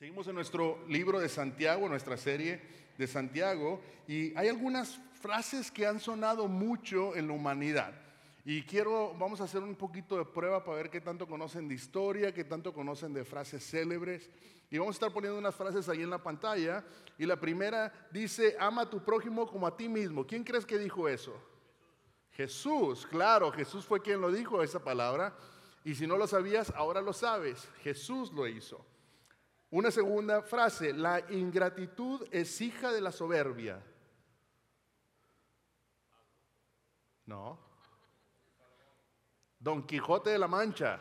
Seguimos en nuestro libro de Santiago, nuestra serie de Santiago, y hay algunas frases que han sonado mucho en la humanidad. Y quiero, vamos a hacer un poquito de prueba para ver qué tanto conocen de historia, qué tanto conocen de frases célebres. Y vamos a estar poniendo unas frases ahí en la pantalla. Y la primera dice, ama a tu prójimo como a ti mismo. ¿Quién crees que dijo eso? Jesús, claro, Jesús fue quien lo dijo esa palabra. Y si no lo sabías, ahora lo sabes. Jesús lo hizo. Una segunda frase, la ingratitud es hija de la soberbia. No. Don Quijote de la Mancha.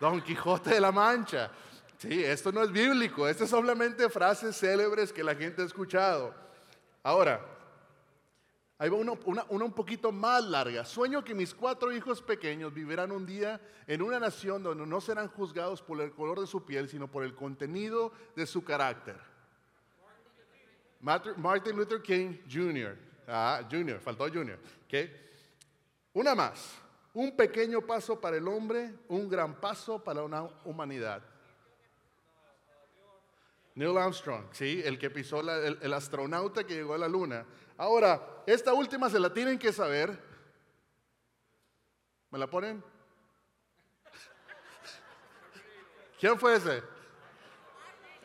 Don Quijote de la Mancha. Sí, esto no es bíblico, esto es solamente frases célebres que la gente ha escuchado. Ahora, Ahí va una, un poquito más larga. Sueño que mis cuatro hijos pequeños vivirán un día en una nación donde no serán juzgados por el color de su piel, sino por el contenido de su carácter. Martin Luther King Jr. Ah, Jr., faltó Jr. Una más. Un pequeño paso para el hombre, un gran paso para una humanidad. Neil Armstrong, ¿sí? el que pisó el astronauta que llegó a la luna. Ahora, esta última se la tienen que saber. ¿Me la ponen? ¿Quién fue ese?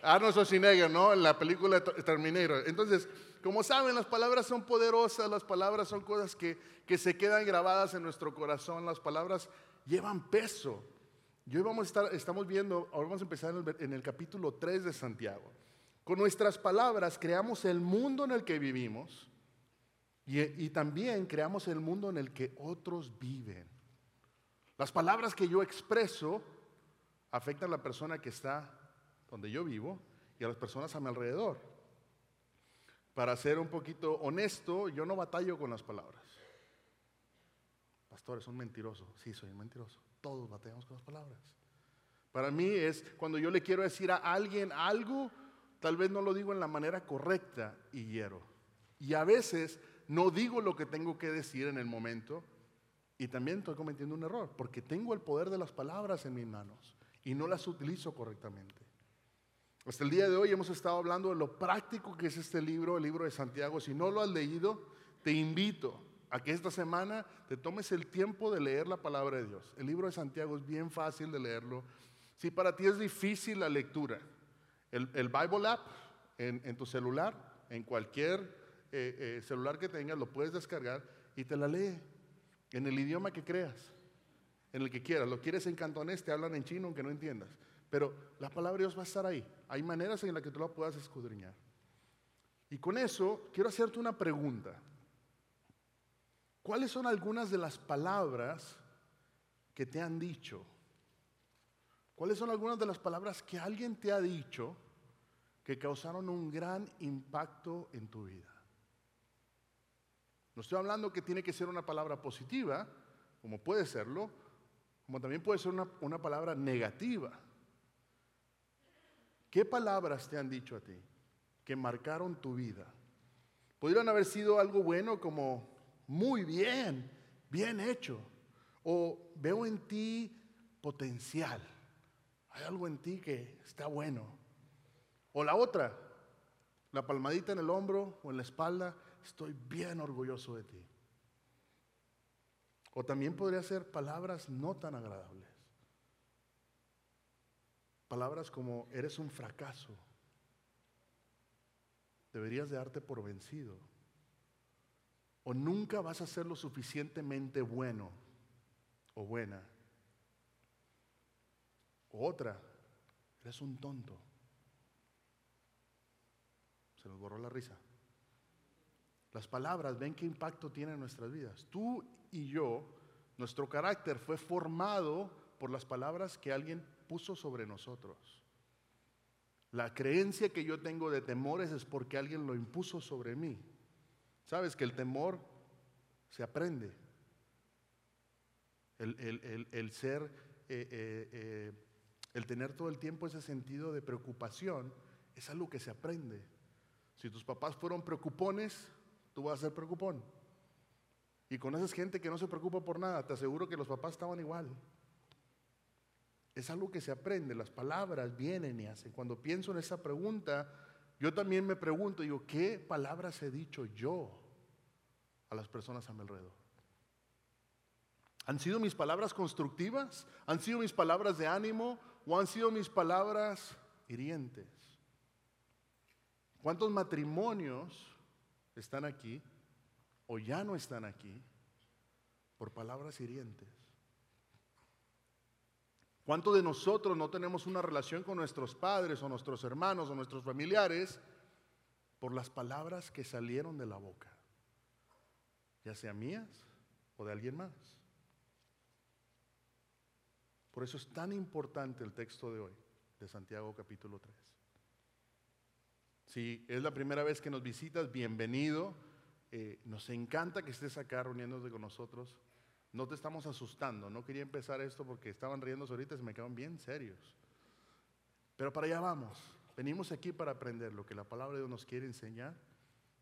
Arnold Schwarzenegger, ¿no? En la película Terminator. Entonces, como saben, las palabras son poderosas, las palabras son cosas que, que se quedan grabadas en nuestro corazón, las palabras llevan peso. Y hoy vamos a estar, estamos viendo, ahora vamos a empezar en el, capítulo 3 de Santiago. Con nuestras palabras creamos el mundo en el que vivimos y, también creamos el mundo en el que otros viven. Las palabras que yo expreso afectan a la persona que está donde yo vivo y a las personas a mi alrededor. Para ser un poquito honesto, yo no batallo con las palabras. Pastores, son mentirosos. Sí, soy un mentiroso. Todos batallamos con las palabras. Para mí es cuando yo le quiero decir a alguien algo, tal vez no lo digo en la manera correcta y hiero. Y a veces no digo lo que tengo que decir en el momento y también estoy cometiendo un error, porque tengo el poder de las palabras en mis manos y no las utilizo correctamente. Hasta el día de hoy hemos estado hablando de lo práctico que es este libro, el libro de Santiago. Si no lo has leído, te invito a que esta semana te tomes el tiempo de leer la palabra de Dios. El libro de Santiago es bien fácil de leerlo. Si para ti es difícil la lectura, el, Bible App en, tu celular, en cualquier eh, eh, celular que tengas, lo puedes descargar y te la lee en el idioma que creas, en el que quieras. Lo quieres en cantonés, te hablan en chino aunque no entiendas. Pero la palabra de Dios va a estar ahí. Hay maneras en las que tú la puedas escudriñar. Y con eso quiero hacerte una pregunta. ¿Cuáles son algunas de las palabras que te han dicho? ¿Cuáles son algunas de las palabras que alguien te ha dicho que causaron un gran impacto en tu vida? No estoy hablando que tiene que ser una palabra positiva, como puede serlo, como también puede ser una, palabra negativa. ¿Qué palabras te han dicho a ti que marcaron tu vida? Pudieron haber sido algo bueno como muy bien, bien hecho. O veo en ti potencial. Hay algo en ti que está bueno. O la otra, la palmadita en el hombro o en la espalda estoy bien orgulloso de ti. O también podría ser palabras no tan agradables. Palabras como eres un fracaso. Deberías de darte por vencido. O nunca vas a ser lo suficientemente bueno o buena. O otra, eres un tonto. Se nos borró la risa. Las palabras, ven qué impacto tienen en nuestras vidas. Tú y yo, nuestro carácter fue formado por las palabras que alguien puso sobre nosotros. La creencia que yo tengo de temores es porque alguien lo impuso sobre mí. Sabes que el temor se aprende. El, ser, eh, eh, eh, el tener todo el tiempo ese sentido de preocupación es algo que se aprende. Si tus papás fueron preocupones, tú vas a ser preocupón. Y con esa gente que no se preocupa por nada, te aseguro que los papás estaban igual. Es algo que se aprende, las palabras vienen y hacen. Cuando pienso en esa pregunta, yo también me pregunto, digo, ¿qué palabras he dicho yo a las personas a mi alrededor? ¿Han sido mis palabras constructivas? ¿Han sido mis palabras de ánimo? ¿O han sido mis palabras hirientes? ¿Cuántos matrimonios están aquí o ya no están aquí por palabras hirientes? ¿Cuántos de nosotros no tenemos una relación con nuestros padres o nuestros hermanos o nuestros familiares por las palabras que salieron de la boca? Ya sea mías o de alguien más. Por eso es tan importante el texto de hoy, de Santiago capítulo 3. Si es la primera vez que nos visitas, bienvenido. Eh, nos encanta que estés acá reuniéndote con nosotros. No te estamos asustando. No quería empezar esto porque estaban riéndose ahorita y se me quedaron bien serios. Pero para allá vamos. Venimos aquí para aprender lo que la palabra de Dios nos quiere enseñar.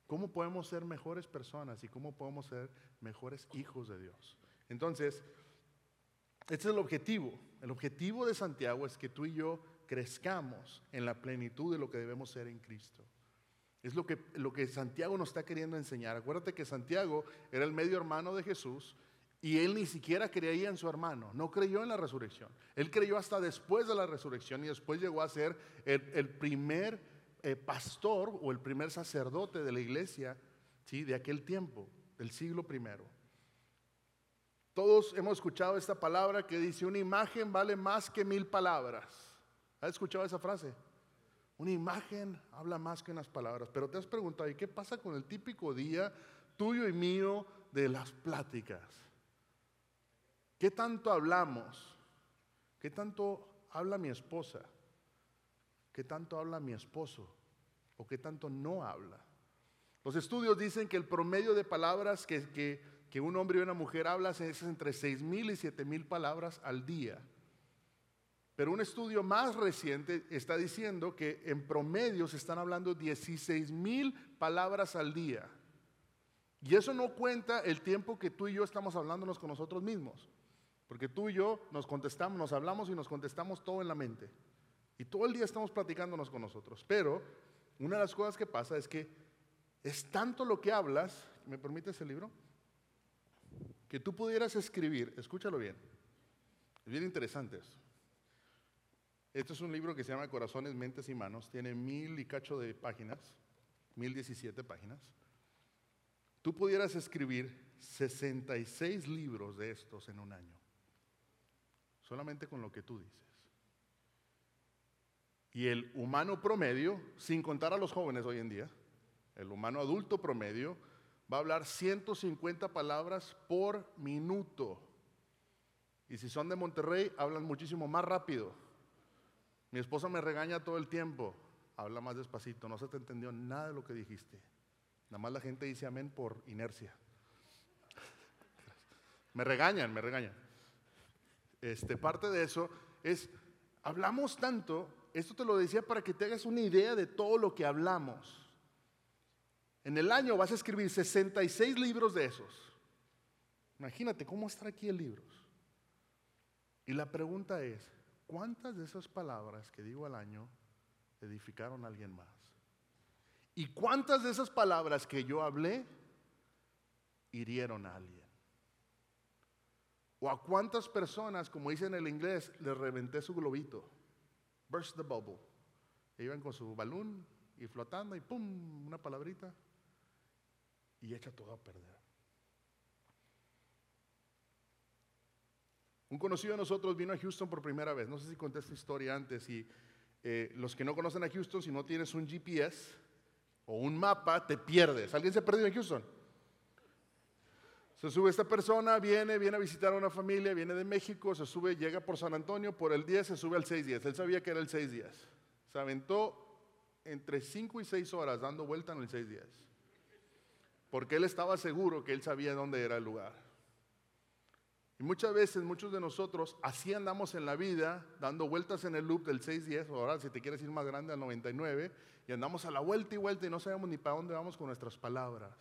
Cómo podemos ser mejores personas y cómo podemos ser mejores hijos de Dios. Entonces, este es el objetivo. El objetivo de Santiago es que tú y yo crezcamos en la plenitud de lo que debemos ser en Cristo. Es lo que, lo que Santiago nos está queriendo enseñar. Acuérdate que Santiago era el medio hermano de Jesús y él ni siquiera creía en su hermano, no creyó en la resurrección. Él creyó hasta después de la resurrección y después llegó a ser el, primer eh, pastor o el primer sacerdote de la iglesia ¿sí? de aquel tiempo, del siglo primero. Todos hemos escuchado esta palabra que dice, una imagen vale más que mil palabras. ¿Has escuchado esa frase? Una imagen habla más que unas palabras. Pero te has preguntado, ¿y qué pasa con el típico día tuyo y mío de las pláticas? ¿Qué tanto hablamos? ¿Qué tanto habla mi esposa? ¿Qué tanto habla mi esposo? ¿O qué tanto no habla? Los estudios dicen que el promedio de palabras que, que un hombre y una mujer hablan es entre seis mil y siete mil palabras al día. Pero un estudio más reciente está diciendo que en promedio se están hablando 16 mil palabras al día. Y eso no cuenta el tiempo que tú y yo estamos hablándonos con nosotros mismos. Porque tú y yo nos contestamos, nos hablamos y nos contestamos todo en la mente. Y todo el día estamos platicándonos con nosotros. Pero una de las cosas que pasa es que es tanto lo que hablas, ¿me permites el libro? que tú pudieras escribir, escúchalo bien, es bien interesante esto. Este es un libro que se llama Corazones, Mentes y Manos, tiene mil y cacho de páginas, mil diecisiete páginas. Tú pudieras escribir 66 libros de estos en un año, solamente con lo que tú dices. Y el humano promedio, sin contar a los jóvenes hoy en día, el humano adulto promedio, va a hablar 150 palabras por minuto. Y si son de Monterrey, hablan muchísimo más rápido. Mi esposa me regaña todo el tiempo. Habla más despacito, no se te entendió nada de lo que dijiste. Nada más la gente dice amén por inercia. Me regañan, me regañan. Este, parte de eso es, hablamos tanto, esto te lo decía para que te hagas una idea de todo lo que hablamos. En el año vas a escribir 66 libros de esos. Imagínate cómo estar aquí en libros. Y la pregunta es, ¿cuántas de esas palabras que digo al año edificaron a alguien más? ¿Y cuántas de esas palabras que yo hablé hirieron a alguien? ¿O a cuántas personas, como dice en el inglés, les reventé su globito? Burst the bubble. E iban con su balón y flotando y ¡pum! Una palabrita y echa todo a perder. Un conocido de nosotros vino a Houston por primera vez. No sé si conté esta historia antes. Y eh, los que no conocen a Houston, si no tienes un GPS o un mapa, te pierdes. ¿Alguien se ha perdido en Houston? Se sube esta persona, viene, viene a visitar a una familia, viene de México, se sube, llega por San Antonio, por el 10 se sube al 6 días. Él sabía que era el 6 días. Se aventó entre 5 y 6 horas dando vuelta en el 6 días porque él estaba seguro que él sabía dónde era el lugar. Y muchas veces, muchos de nosotros, así andamos en la vida, dando vueltas en el loop del 6-10, o ahora si te quieres ir más grande al 99, y andamos a la vuelta y vuelta y no sabemos ni para dónde vamos con nuestras palabras.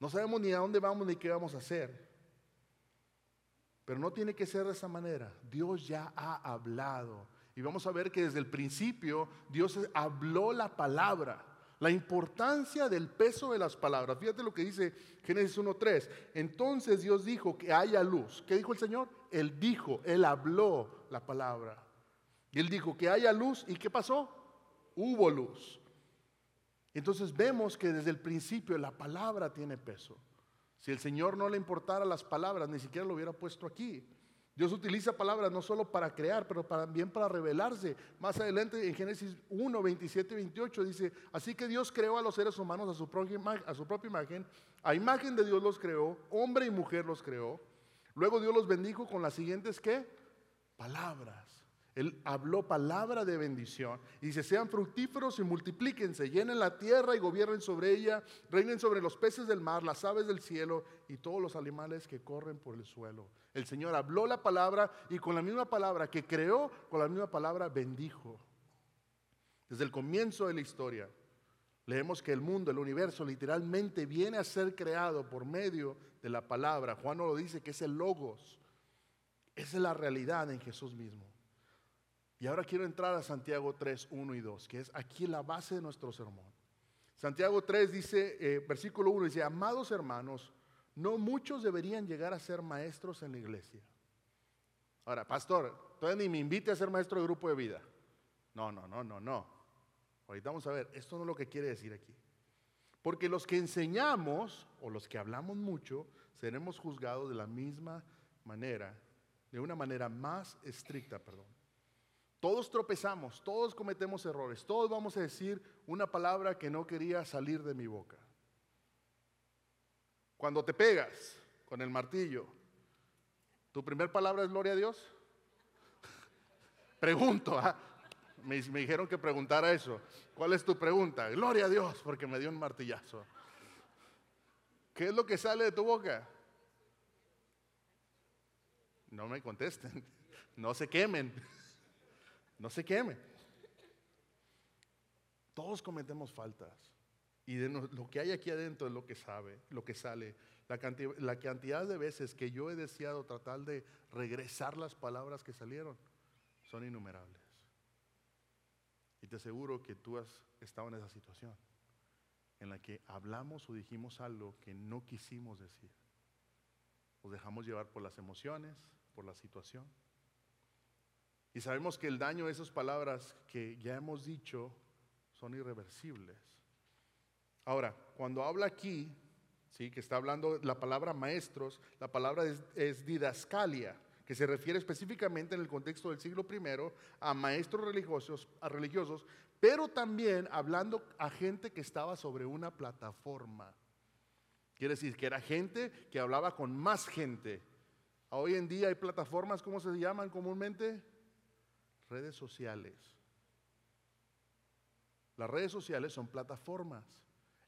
No sabemos ni a dónde vamos ni qué vamos a hacer. Pero no tiene que ser de esa manera. Dios ya ha hablado. Y vamos a ver que desde el principio Dios habló la palabra. La importancia del peso de las palabras. Fíjate lo que dice Génesis 1.3. Entonces Dios dijo que haya luz. ¿Qué dijo el Señor? Él dijo, Él habló la palabra. Y Él dijo que haya luz. ¿Y qué pasó? Hubo luz. Entonces vemos que desde el principio la palabra tiene peso. Si el Señor no le importara las palabras, ni siquiera lo hubiera puesto aquí. Dios utiliza palabras no solo para crear, pero también para revelarse. Más adelante en Génesis 1, 27 y 28 dice, así que Dios creó a los seres humanos a su, propia, a su propia imagen, a imagen de Dios los creó, hombre y mujer los creó. Luego Dios los bendijo con las siguientes, ¿qué? Palabras. Él habló palabra de bendición. Y dice, sean fructíferos y multiplíquense, llenen la tierra y gobiernen sobre ella, reinen sobre los peces del mar, las aves del cielo y todos los animales que corren por el suelo. El Señor habló la palabra y con la misma palabra que creó, con la misma palabra bendijo. Desde el comienzo de la historia, leemos que el mundo, el universo, literalmente viene a ser creado por medio de la palabra. Juan nos lo dice que es el logos. Esa es la realidad en Jesús mismo. Y ahora quiero entrar a Santiago 3, 1 y 2, que es aquí la base de nuestro sermón. Santiago 3 dice, eh, versículo 1 dice, amados hermanos, no muchos deberían llegar a ser maestros en la iglesia. Ahora, pastor, todavía ni me invite a ser maestro de grupo de vida. No, no, no, no, no. Ahorita vamos a ver, esto no es lo que quiere decir aquí. Porque los que enseñamos o los que hablamos mucho, seremos juzgados de la misma manera, de una manera más estricta, perdón. Todos tropezamos, todos cometemos errores, todos vamos a decir una palabra que no quería salir de mi boca. Cuando te pegas con el martillo, ¿tu primer palabra es gloria a Dios? Pregunto, ¿ah? me, me dijeron que preguntara eso. ¿Cuál es tu pregunta? Gloria a Dios porque me dio un martillazo. ¿Qué es lo que sale de tu boca? No me contesten, no se quemen no se queme. Todos cometemos faltas. Y de lo que hay aquí adentro es lo que sabe, lo que sale. La cantidad, la cantidad de veces que yo he deseado tratar de regresar las palabras que salieron son innumerables. Y te aseguro que tú has estado en esa situación en la que hablamos o dijimos algo que no quisimos decir. Nos dejamos llevar por las emociones, por la situación. Y sabemos que el daño de esas palabras que ya hemos dicho son irreversibles. Ahora, cuando habla aquí, ¿sí? que está hablando la palabra maestros, la palabra es, didascalia, que se refiere específicamente en el contexto del siglo I a maestros religiosos, a religiosos, pero también hablando a gente que estaba sobre una plataforma. Quiere decir que era gente que hablaba con más gente. Hoy en día hay plataformas, ¿cómo se llaman comúnmente? Redes sociales. Las redes sociales son plataformas.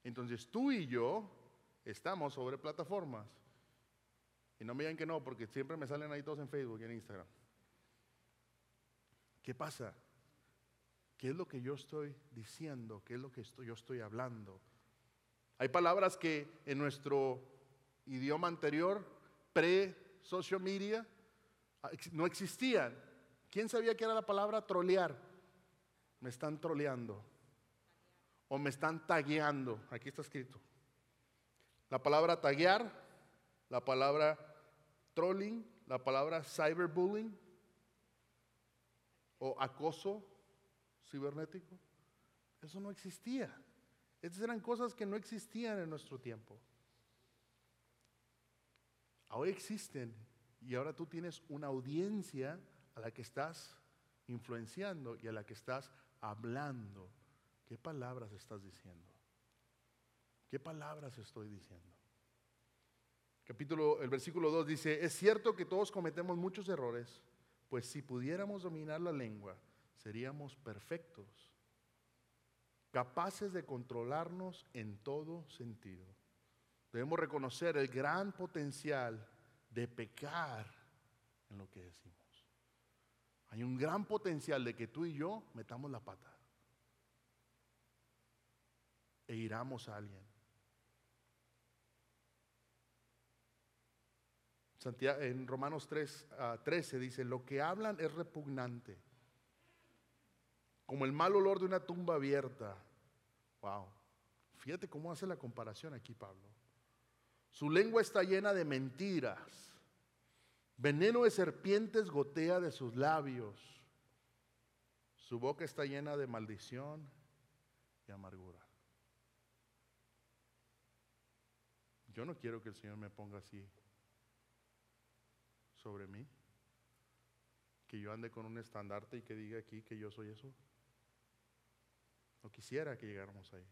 Entonces tú y yo estamos sobre plataformas. Y no me digan que no, porque siempre me salen ahí todos en Facebook y en Instagram. ¿Qué pasa? ¿Qué es lo que yo estoy diciendo? ¿Qué es lo que yo estoy hablando? Hay palabras que en nuestro idioma anterior, pre-social media, no existían. ¿Quién sabía que era la palabra trolear? Me están troleando. O me están tagueando. Aquí está escrito. La palabra taguear, la palabra trolling, la palabra cyberbullying o acoso cibernético. Eso no existía. Esas eran cosas que no existían en nuestro tiempo. Ahora existen y ahora tú tienes una audiencia a la que estás influenciando y a la que estás hablando. ¿Qué palabras estás diciendo? ¿Qué palabras estoy diciendo? Capítulo, el versículo 2 dice, es cierto que todos cometemos muchos errores, pues si pudiéramos dominar la lengua, seríamos perfectos, capaces de controlarnos en todo sentido. Debemos reconocer el gran potencial de pecar en lo que decimos. Hay un gran potencial de que tú y yo metamos la pata e iramos a alguien. en Romanos 3, 13 ah, dice, lo que hablan es repugnante, como el mal olor de una tumba abierta. Wow. Fíjate cómo hace la comparación aquí Pablo. Su lengua está llena de mentiras. Veneno de serpientes gotea de sus labios. Su boca está llena de maldición y amargura. Yo no quiero que el Señor me ponga así sobre mí. Que yo ande con un estandarte y que diga aquí que yo soy eso. No quisiera que llegáramos ahí.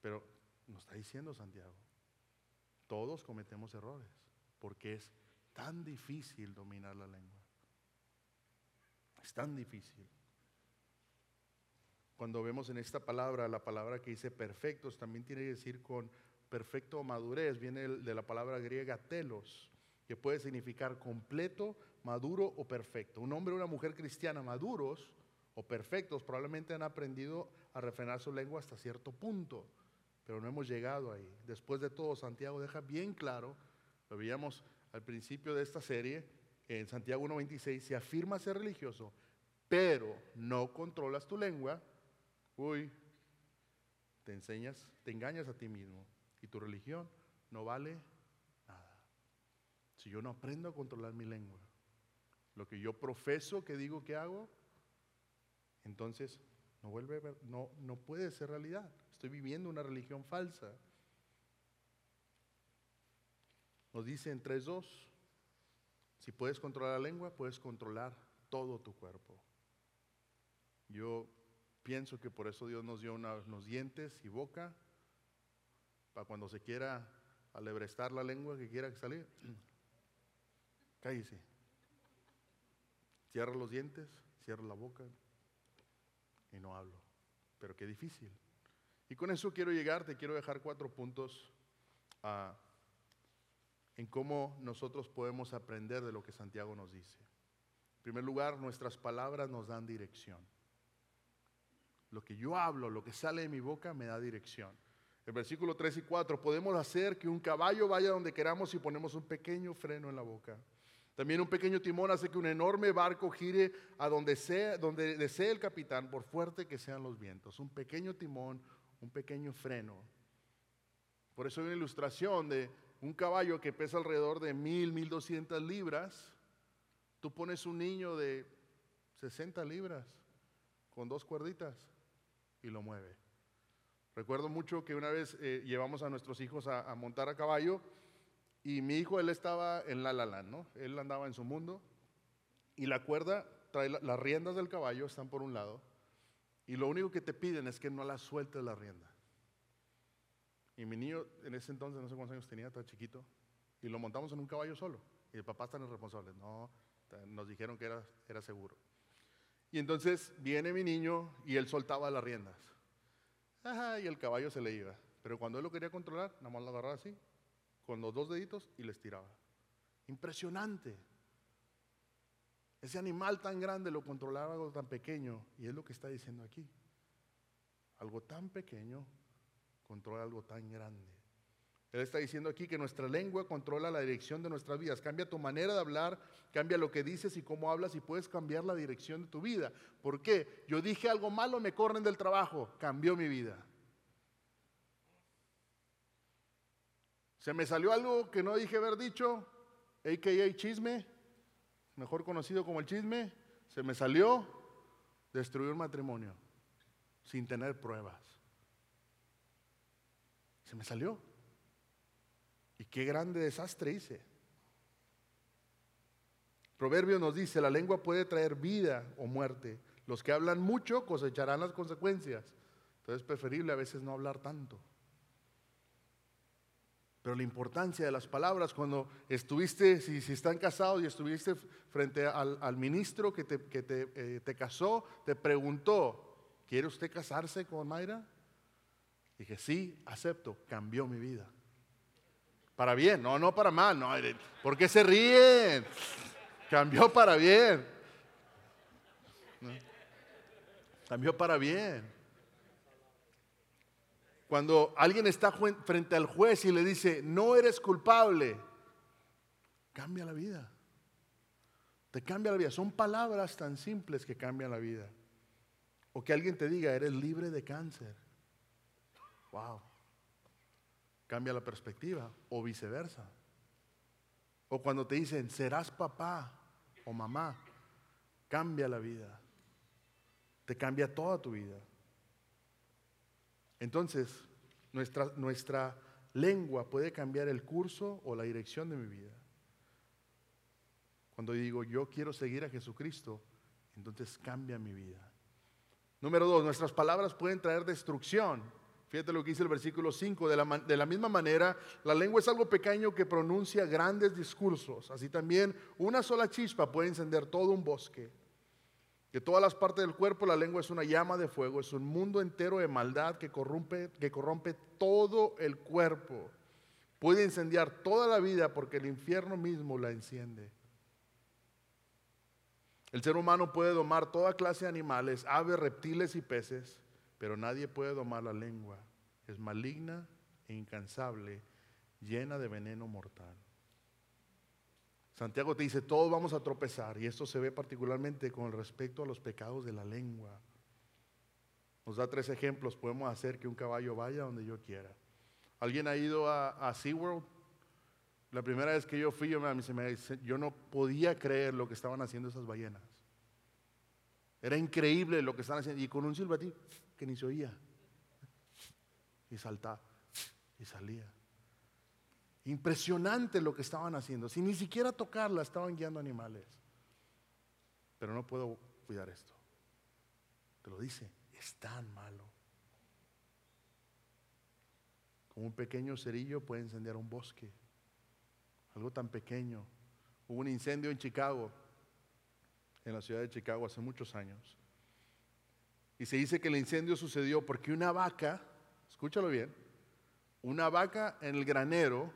Pero nos está diciendo Santiago, todos cometemos errores porque es tan difícil dominar la lengua. Es tan difícil. Cuando vemos en esta palabra, la palabra que dice perfectos, también tiene que decir con perfecto madurez, viene de la palabra griega telos, que puede significar completo, maduro o perfecto. Un hombre o una mujer cristiana maduros o perfectos probablemente han aprendido a refrenar su lengua hasta cierto punto, pero no hemos llegado ahí. Después de todo, Santiago deja bien claro, lo veíamos al principio de esta serie, en Santiago 1.26, si afirma ser religioso, pero no controlas tu lengua, uy, te enseñas, te engañas a ti mismo y tu religión no vale nada. Si yo no aprendo a controlar mi lengua, lo que yo profeso que digo que hago, entonces no vuelve no, no puede ser realidad. Estoy viviendo una religión falsa. Nos dice en 3.2, si puedes controlar la lengua, puedes controlar todo tu cuerpo. Yo pienso que por eso Dios nos dio unos dientes y boca para cuando se quiera alebrestar la lengua que quiera salir. Cállese. Cierra los dientes, cierra la boca y no hablo. Pero qué difícil. Y con eso quiero llegar, te quiero dejar cuatro puntos ah, en cómo nosotros podemos aprender de lo que Santiago nos dice. En primer lugar, nuestras palabras nos dan dirección. Lo que yo hablo, lo que sale de mi boca me da dirección. El versículo 3 y 4, podemos hacer que un caballo vaya donde queramos si ponemos un pequeño freno en la boca. También un pequeño timón hace que un enorme barco gire a donde, donde desee el capitán, por fuerte que sean los vientos. Un pequeño timón, un pequeño freno. Por eso hay una ilustración de un caballo que pesa alrededor de mil, mil doscientas libras. Tú pones un niño de 60 libras con dos cuerditas y lo mueve. Recuerdo mucho que una vez eh, llevamos a nuestros hijos a, montar a caballo y mi hijo, él estaba en la la ¿no? Él andaba en su mundo y la cuerda trae las riendas del caballo, están por un lado, y lo único que te piden es que no la sueltes la rienda. Y mi niño en ese entonces, no sé cuántos años tenía, estaba chiquito, y lo montamos en un caballo solo. Y el papá está en responsable. No, nos dijeron que era, era seguro. Y entonces viene mi niño y él soltaba las riendas y el caballo se le iba. Pero cuando él lo quería controlar, nada más lo agarraba así, con los dos deditos y les tiraba. Impresionante. Ese animal tan grande lo controlaba algo tan pequeño. Y es lo que está diciendo aquí. Algo tan pequeño controla algo tan grande. Él está diciendo aquí que nuestra lengua controla la dirección de nuestras vidas. Cambia tu manera de hablar, cambia lo que dices y cómo hablas y puedes cambiar la dirección de tu vida. ¿Por qué? Yo dije algo malo, me corren del trabajo, cambió mi vida. Se me salió algo que no dije haber dicho, a.k.a. chisme, mejor conocido como el chisme, se me salió, destruyó un matrimonio sin tener pruebas. Se me salió. Y qué grande desastre hice. Proverbio nos dice, la lengua puede traer vida o muerte. Los que hablan mucho cosecharán las consecuencias. Entonces es preferible a veces no hablar tanto. Pero la importancia de las palabras, cuando estuviste, si, están casados y estuviste frente al, ministro que, te, eh, te casó, te preguntó, ¿quiere usted casarse con Mayra? Dije, sí, acepto, cambió mi vida. Para bien, no, no para mal, no. ¿Por qué se ríen? Cambió para bien. Cambió para bien. Cuando alguien está frente al juez y le dice, no eres culpable, cambia la vida. Te cambia la vida. Son palabras tan simples que cambian la vida. O que alguien te diga, eres libre de cáncer. Wow. Cambia la perspectiva. O viceversa. O cuando te dicen, serás papá o mamá. Cambia la vida. Te cambia toda tu vida. Entonces, nuestra, nuestra lengua puede cambiar el curso o la dirección de mi vida. Cuando digo yo quiero seguir a Jesucristo, entonces cambia mi vida. Número dos, nuestras palabras pueden traer destrucción. Fíjate lo que dice el versículo 5. De la, de la, misma manera, la lengua es algo pequeño que pronuncia grandes discursos. Así también, una sola chispa puede encender todo un bosque. De todas las partes del cuerpo, la lengua es una llama de fuego, es un mundo entero de maldad que corrompe, que corrompe todo el cuerpo. Puede incendiar toda la vida porque el infierno mismo la enciende. El ser humano puede domar toda clase de animales, aves, reptiles y peces, pero nadie puede domar la lengua. Es maligna e incansable, llena de veneno mortal. Santiago te dice, todos vamos a tropezar y esto se ve particularmente con respecto a los pecados de la lengua. Nos da tres ejemplos, podemos hacer que un caballo vaya donde yo quiera. ¿Alguien ha ido a, SeaWorld? La primera vez que yo fui, yo, yo no podía creer lo que estaban haciendo esas ballenas. Era increíble lo que estaban haciendo. Y con un silbatín que ni se oía. Y saltaba. Y salía. Impresionante lo que estaban haciendo. Sin ni siquiera tocarla, estaban guiando animales. Pero no puedo cuidar esto. Te lo dice, es tan malo. Como un pequeño cerillo puede encender un bosque. Algo tan pequeño. Hubo un incendio en Chicago, en la ciudad de Chicago, hace muchos años. Y se dice que el incendio sucedió porque una vaca, escúchalo bien, una vaca en el granero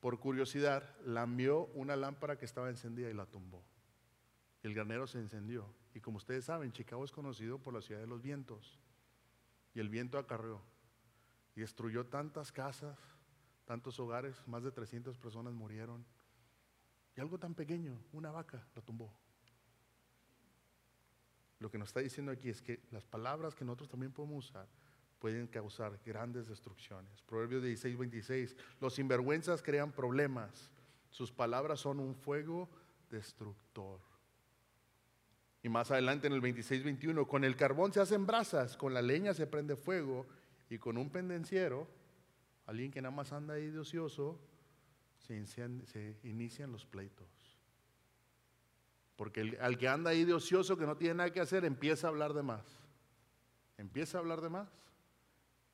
por curiosidad, lambió una lámpara que estaba encendida y la tumbó. El granero se encendió. Y como ustedes saben, Chicago es conocido por la ciudad de los vientos. Y el viento acarreó y destruyó tantas casas, tantos hogares, más de 300 personas murieron. Y algo tan pequeño, una vaca, la tumbó. Lo que nos está diciendo aquí es que las palabras que nosotros también podemos usar pueden causar grandes destrucciones. Proverbios 16, 26. Los sinvergüenzas crean problemas. Sus palabras son un fuego destructor. Y más adelante en el 26, 21, con el carbón se hacen brasas, con la leña se prende fuego y con un pendenciero, alguien que nada más anda ahí de ocioso, se, se inician los pleitos. Porque el, al que anda ahí de ocioso, que no tiene nada que hacer, empieza a hablar de más. Empieza a hablar de más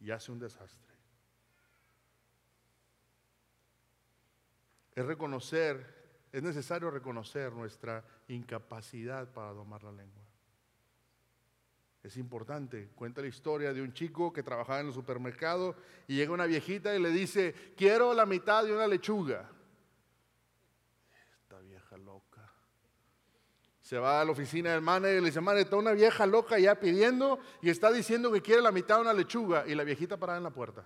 y hace un desastre. Es reconocer, es necesario reconocer nuestra incapacidad para domar la lengua. Es importante. Cuenta la historia de un chico que trabajaba en el supermercado y llega una viejita y le dice, quiero la mitad de una lechuga. Esta vieja loca. Se va a la oficina del manager y le dice, manager, está una vieja loca ya pidiendo y está diciendo que quiere la mitad de una lechuga y la viejita parada en la puerta.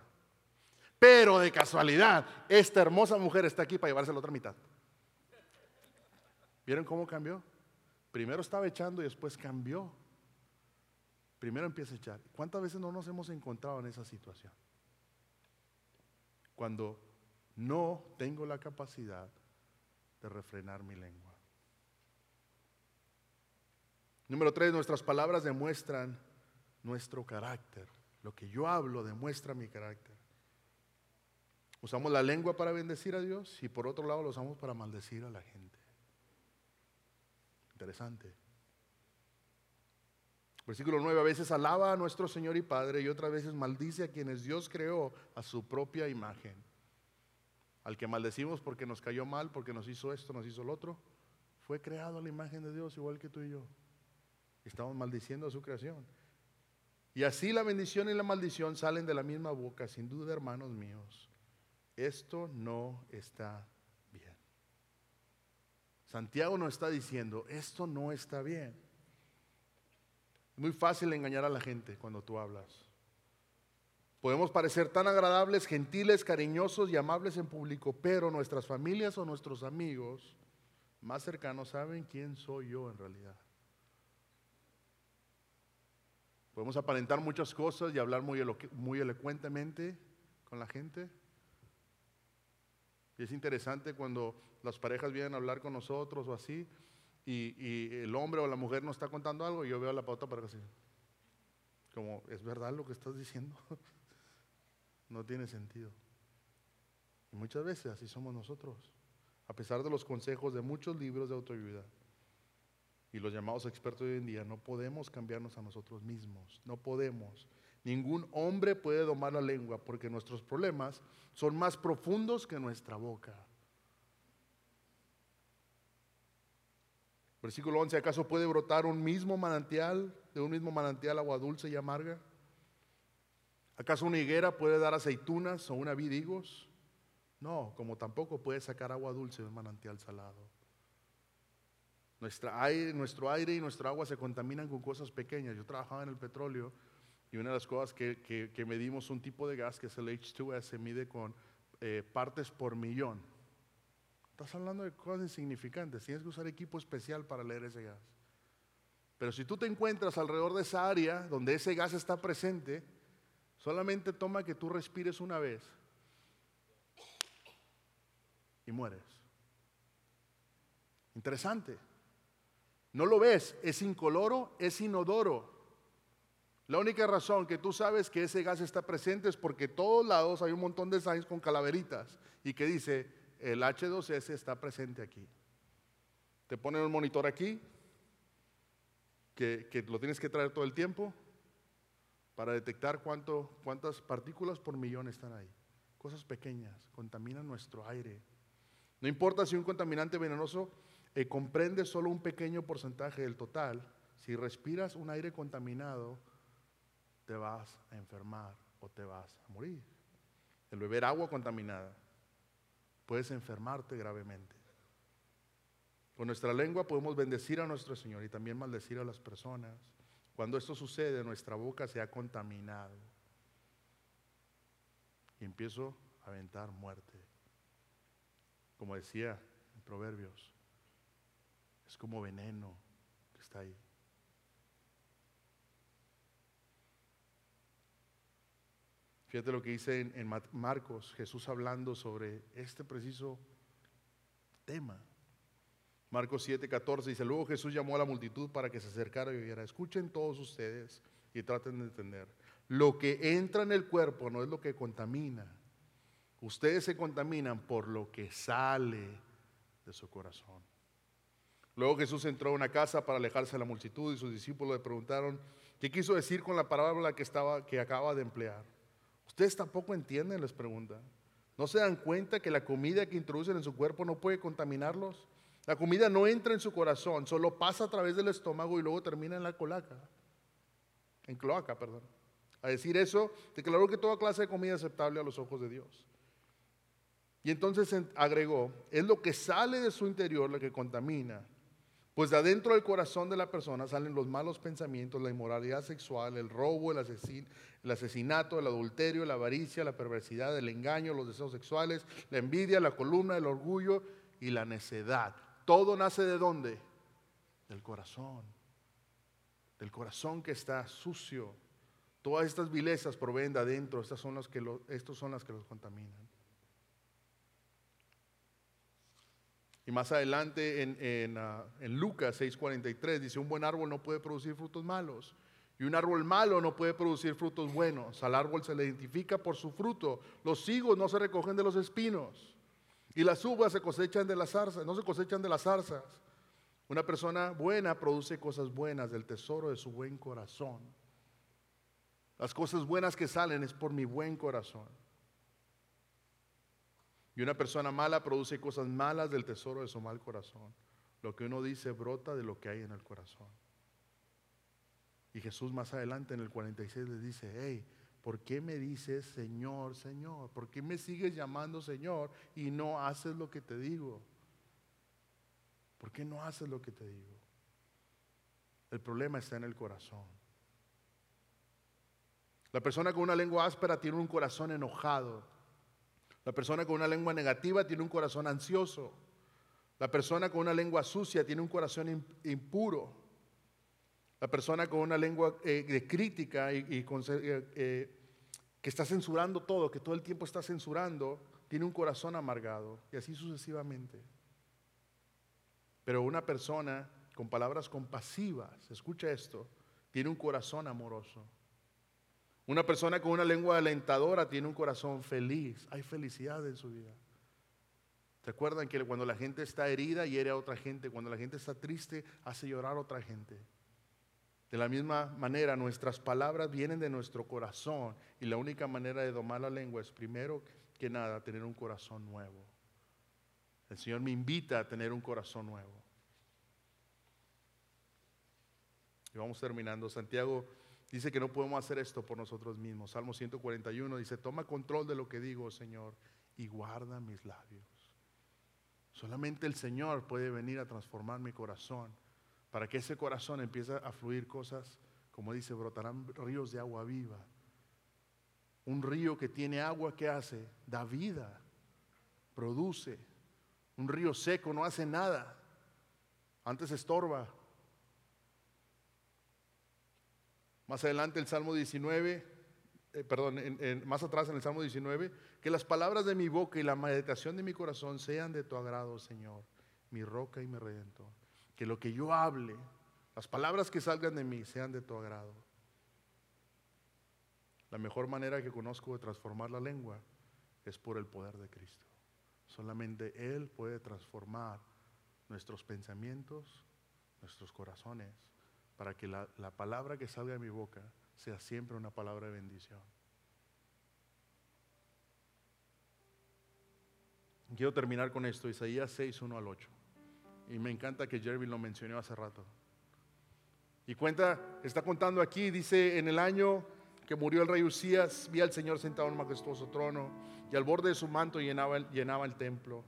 Pero de casualidad, esta hermosa mujer está aquí para llevarse la otra mitad. ¿Vieron cómo cambió? Primero estaba echando y después cambió. Primero empieza a echar. ¿Cuántas veces no nos hemos encontrado en esa situación? Cuando no tengo la capacidad de refrenar mi lengua. Número tres, nuestras palabras demuestran nuestro carácter. Lo que yo hablo demuestra mi carácter. Usamos la lengua para bendecir a Dios y por otro lado lo usamos para maldecir a la gente. Interesante. Versículo 9, a veces alaba a nuestro Señor y Padre y otras veces maldice a quienes Dios creó a su propia imagen. Al que maldecimos porque nos cayó mal, porque nos hizo esto, nos hizo lo otro, fue creado a la imagen de Dios igual que tú y yo. Estamos maldiciendo a su creación. Y así la bendición y la maldición salen de la misma boca, sin duda, hermanos míos. Esto no está bien. Santiago nos está diciendo, esto no está bien. Es muy fácil engañar a la gente cuando tú hablas. Podemos parecer tan agradables, gentiles, cariñosos y amables en público, pero nuestras familias o nuestros amigos más cercanos saben quién soy yo en realidad. Podemos aparentar muchas cosas y hablar muy, muy elocuentemente con la gente. Y es interesante cuando las parejas vienen a hablar con nosotros o así, y, el hombre o la mujer nos está contando algo y yo veo la pauta para así. Como, ¿es verdad lo que estás diciendo? no tiene sentido. Y muchas veces así somos nosotros, a pesar de los consejos de muchos libros de autoayuda y los llamados expertos hoy en día, no podemos cambiarnos a nosotros mismos, no podemos. Ningún hombre puede domar la lengua porque nuestros problemas son más profundos que nuestra boca. Versículo 11, ¿acaso puede brotar un mismo manantial, de un mismo manantial agua dulce y amarga? ¿Acaso una higuera puede dar aceitunas o una vid higos? No, como tampoco puede sacar agua dulce de un manantial salado. Nuestro aire y nuestra agua se contaminan con cosas pequeñas. Yo trabajaba en el petróleo y una de las cosas que, medimos un tipo de gas que es el H2S, se mide con eh, partes por millón. Estás hablando de cosas insignificantes. Tienes que usar equipo especial para leer ese gas. Pero si tú te encuentras alrededor de esa área donde ese gas está presente, solamente toma que tú respires una vez y mueres. Interesante. No lo ves, es incoloro, es inodoro. La única razón que tú sabes que ese gas está presente es porque todos lados hay un montón de signs con calaveritas y que dice el H2S está presente aquí. Te ponen un monitor aquí, que, lo tienes que traer todo el tiempo, para detectar cuánto, cuántas partículas por millón están ahí. Cosas pequeñas, contaminan nuestro aire. No importa si un contaminante venenoso eh, comprende solo un pequeño porcentaje del total, si respiras un aire contaminado, te vas a enfermar o te vas a morir. El beber agua contaminada, puedes enfermarte gravemente. Con nuestra lengua podemos bendecir a nuestro Señor y también maldecir a las personas. Cuando esto sucede, nuestra boca se ha contaminado. Y empiezo a aventar muerte. Como decía en Proverbios, es como veneno que está ahí. Fíjate lo que dice en, Marcos, Jesús hablando sobre este preciso tema. Marcos 7, 14 dice, luego Jesús llamó a la multitud para que se acercara y oyera. Escuchen todos ustedes y traten de entender. Lo que entra en el cuerpo no es lo que contamina. Ustedes se contaminan por lo que sale de su corazón. Luego Jesús entró a una casa para alejarse de la multitud y sus discípulos le preguntaron qué quiso decir con la parábola que, estaba, que acaba de emplear. Ustedes tampoco entienden, les pregunta. ¿No se dan cuenta que la comida que introducen en su cuerpo no puede contaminarlos? La comida no entra en su corazón, solo pasa a través del estómago y luego termina en la colaca. En cloaca, perdón. A decir eso, declaró que toda clase de comida es aceptable a los ojos de Dios. Y entonces agregó, es lo que sale de su interior lo que contamina. Pues de adentro del corazón de la persona salen los malos pensamientos, la inmoralidad sexual, el robo, el, asesinato, el adulterio, la avaricia, la perversidad, el engaño, los deseos sexuales, la envidia, la columna, el orgullo y la necedad. Todo nace de dónde? Del corazón. Del corazón que está sucio. Todas estas vilezas proveen de adentro. Estas son las que estos son las que los contaminan. Y más adelante en, en Lucas 6:43 dice, un buen árbol no puede producir frutos malos. Y un árbol malo no puede producir frutos buenos. Al árbol se le identifica por su fruto. Los higos no se recogen de los espinos. Y las uvas se cosechan de las zarzas, no se cosechan de las zarzas. Una persona buena produce cosas buenas del tesoro de su buen corazón. Las cosas buenas que salen es por mi buen corazón. Y una persona mala produce cosas malas del tesoro de su mal corazón. Lo que uno dice brota de lo que hay en el corazón. Y Jesús más adelante en el 46 le dice, hey, ¿por qué me dices Señor, Señor? ¿Por qué me sigues llamando Señor y no haces lo que te digo? ¿Por qué no haces lo que te digo? El problema está en el corazón. La persona con una lengua áspera tiene un corazón enojado. La persona con una lengua negativa tiene un corazón ansioso. La persona con una lengua sucia tiene un corazón impuro. La persona con una lengua eh, de crítica y, eh, eh, que está censurando todo, que todo el tiempo está censurando, tiene un corazón amargado y así sucesivamente. Pero una persona con palabras compasivas, escucha esto, tiene un corazón amoroso. Una persona con una lengua alentadora tiene un corazón feliz. Hay felicidad en su vida. ¿Recuerdan que cuando la gente está herida hiere a otra gente? Cuando la gente está triste hace llorar a otra gente. De la misma manera, nuestras palabras vienen de nuestro corazón y la única manera de domar la lengua es primero que nada tener un corazón nuevo. El Señor me invita a tener un corazón nuevo. Y vamos terminando. Santiago dice que no podemos hacer esto por nosotros mismos. Salmo 141 dice, toma control de lo que digo, Señor, y guarda mis labios. Solamente el Señor puede venir a transformar mi corazón para que ese corazón empiece a fluir cosas, como dice, brotarán ríos de agua viva. Un río que tiene agua, ¿qué hace? Da vida, produce. Un río seco no hace nada, antes estorba. Más adelante el Salmo 19, eh, perdón, más atrás en el Salmo 19, que las palabras de mi boca y la meditación de mi corazón sean de tu agrado, Señor, mi roca y mi redentor que lo que yo hable, las palabras que salgan de mí sean de tu agrado. La mejor manera que conozco de transformar la lengua es por el poder de Cristo. Solamente Él puede transformar nuestros pensamientos, nuestros corazones, para que la, la, palabra que salga de mi boca sea siempre una palabra de bendición. Quiero terminar con esto, Isaías 6, 1 al 8. Y me encanta que Jeremy lo mencionó hace rato. Y cuenta, está contando aquí, dice, en el año que murió el rey Usías, vi al Señor sentado en un majestuoso trono y al borde de su manto llenaba llenaba el templo.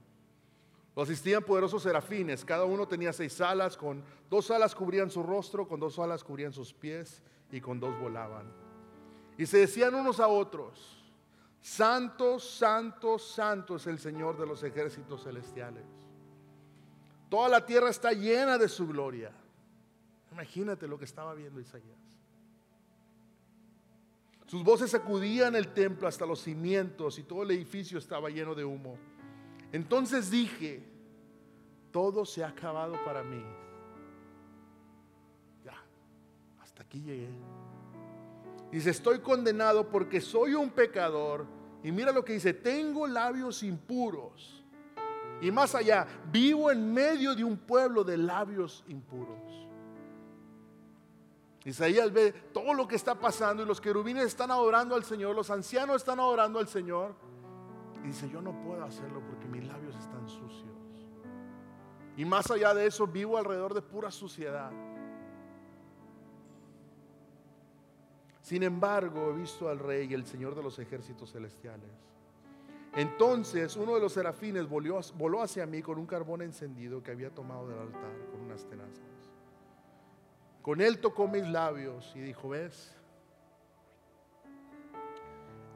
Lo asistían poderosos serafines, cada uno tenía seis alas, con dos alas cubrían su rostro, con dos alas cubrían sus pies y con dos volaban. Y se decían unos a otros, Santo, Santo, Santo es el Señor de los ejércitos celestiales. Toda la tierra está llena de su gloria. Imagínate lo que estaba viendo Isaías. Sus voces sacudían el templo hasta los cimientos y todo el edificio estaba lleno de humo. Entonces dije, todo se ha acabado para mí. Ya, hasta aquí llegué. Dice, estoy condenado porque soy un pecador. Y mira lo que dice, tengo labios impuros y más allá, vivo en medio de un pueblo de labios impuros. Isaías ve todo lo que está pasando y los querubines están adorando al Señor, los ancianos están adorando al Señor. Y dice, yo no puedo hacerlo porque mis labios están sucios. Y más allá de eso, vivo alrededor de pura suciedad. Sin embargo, he visto al Rey, el Señor de los ejércitos celestiales. Entonces uno de los serafines voló hacia mí con un carbón encendido que había tomado del altar con unas tenazas. Con él tocó mis labios y dijo, ves,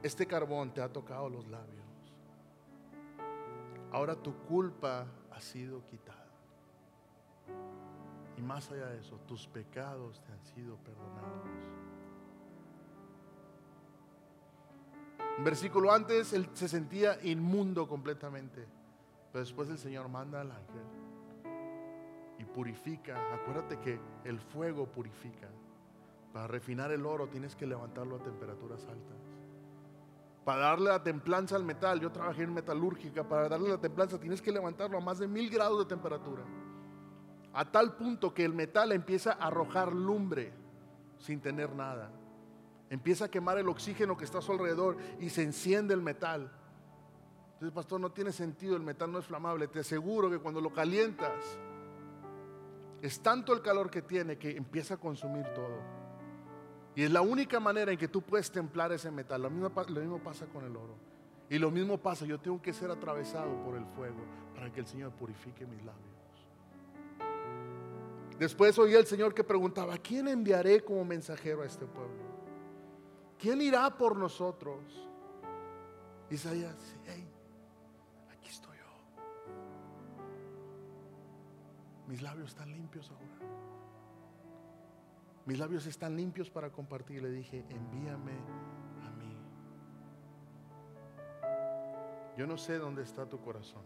este carbón te ha tocado los labios. Ahora tu culpa ha sido quitada. Y más allá de eso, tus pecados te han sido perdonados. Un versículo antes él se sentía inmundo completamente, pero después el Señor manda al ángel y purifica. Acuérdate que el fuego purifica. Para refinar el oro tienes que levantarlo a temperaturas altas. Para darle la templanza al metal, yo trabajé en metalúrgica, para darle la templanza tienes que levantarlo a más de mil grados de temperatura. A tal punto que el metal empieza a arrojar lumbre sin tener nada empieza a quemar el oxígeno que está a su alrededor y se enciende el metal. Entonces, pastor, no tiene sentido, el metal no es flamable. Te aseguro que cuando lo calientas, es tanto el calor que tiene que empieza a consumir todo. Y es la única manera en que tú puedes templar ese metal. Lo mismo, pasa con el oro. Y lo mismo pasa, yo tengo que ser atravesado por el fuego para que el Señor purifique mis labios. Después oí al Señor que preguntaba, ¿quién enviaré como mensajero a este pueblo? ¿quién irá por nosotros? Isaías hey, aquí estoy yo. Mis labios están limpios ahora. Mis labios están limpios para compartir. Le dije, envíame a mí. Yo no sé dónde está tu corazón,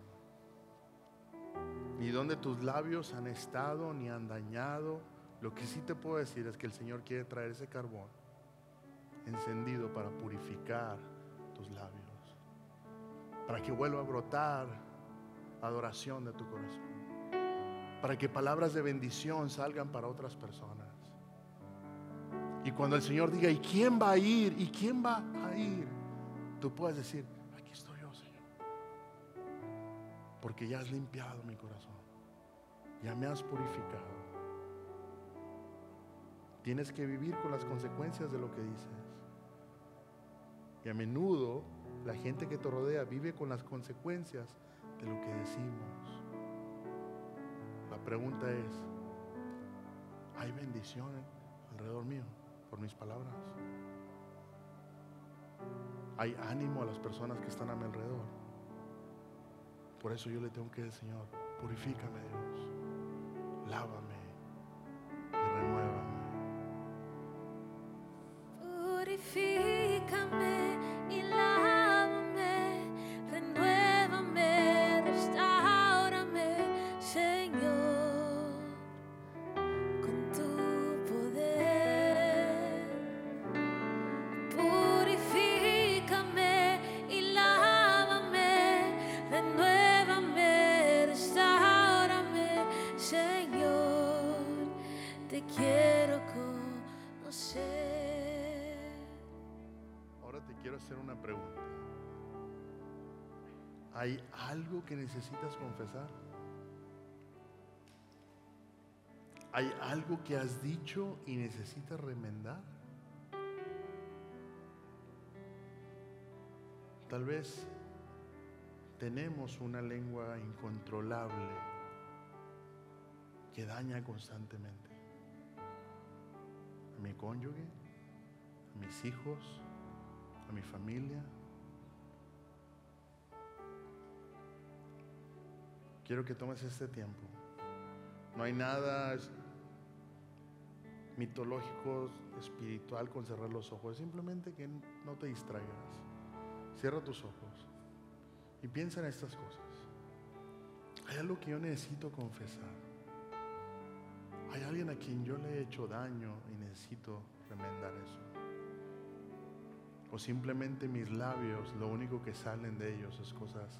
ni dónde tus labios han estado, ni han dañado. Lo que sí te puedo decir es que el Señor quiere traer ese carbón encendido para purificar tus labios, para que vuelva a brotar adoración de tu corazón, para que palabras de bendición salgan para otras personas. Y cuando el Señor diga, ¿y quién va a ir? ¿Y quién va a ir? Tú puedes decir, aquí estoy yo, Señor. Porque ya has limpiado mi corazón. Ya me has purificado. Tienes que vivir con las consecuencias de lo que dices. Y a menudo la gente que te rodea vive con las consecuencias de lo que decimos. La pregunta es, ¿hay bendición alrededor mío? Por mis palabras. Hay ánimo a las personas que están a mi alrededor. Por eso yo le tengo que decir, Señor, purifícame Dios, lávame y renuévame. Purifícame algo que necesitas confesar? ¿Hay algo que has dicho y necesitas remendar? Tal vez tenemos una lengua incontrolable que daña constantemente a mi cónyuge, a mis hijos, mi familia. Quiero que tomes este tiempo. No hay nada mitológico, espiritual con cerrar los ojos. Simplemente que no te distraigas. Cierra tus ojos y piensa en estas cosas. Hay algo que yo necesito confesar. Hay alguien a quien yo le he hecho daño y necesito remendar eso o simplemente mis labios, lo único que salen de ellos es cosas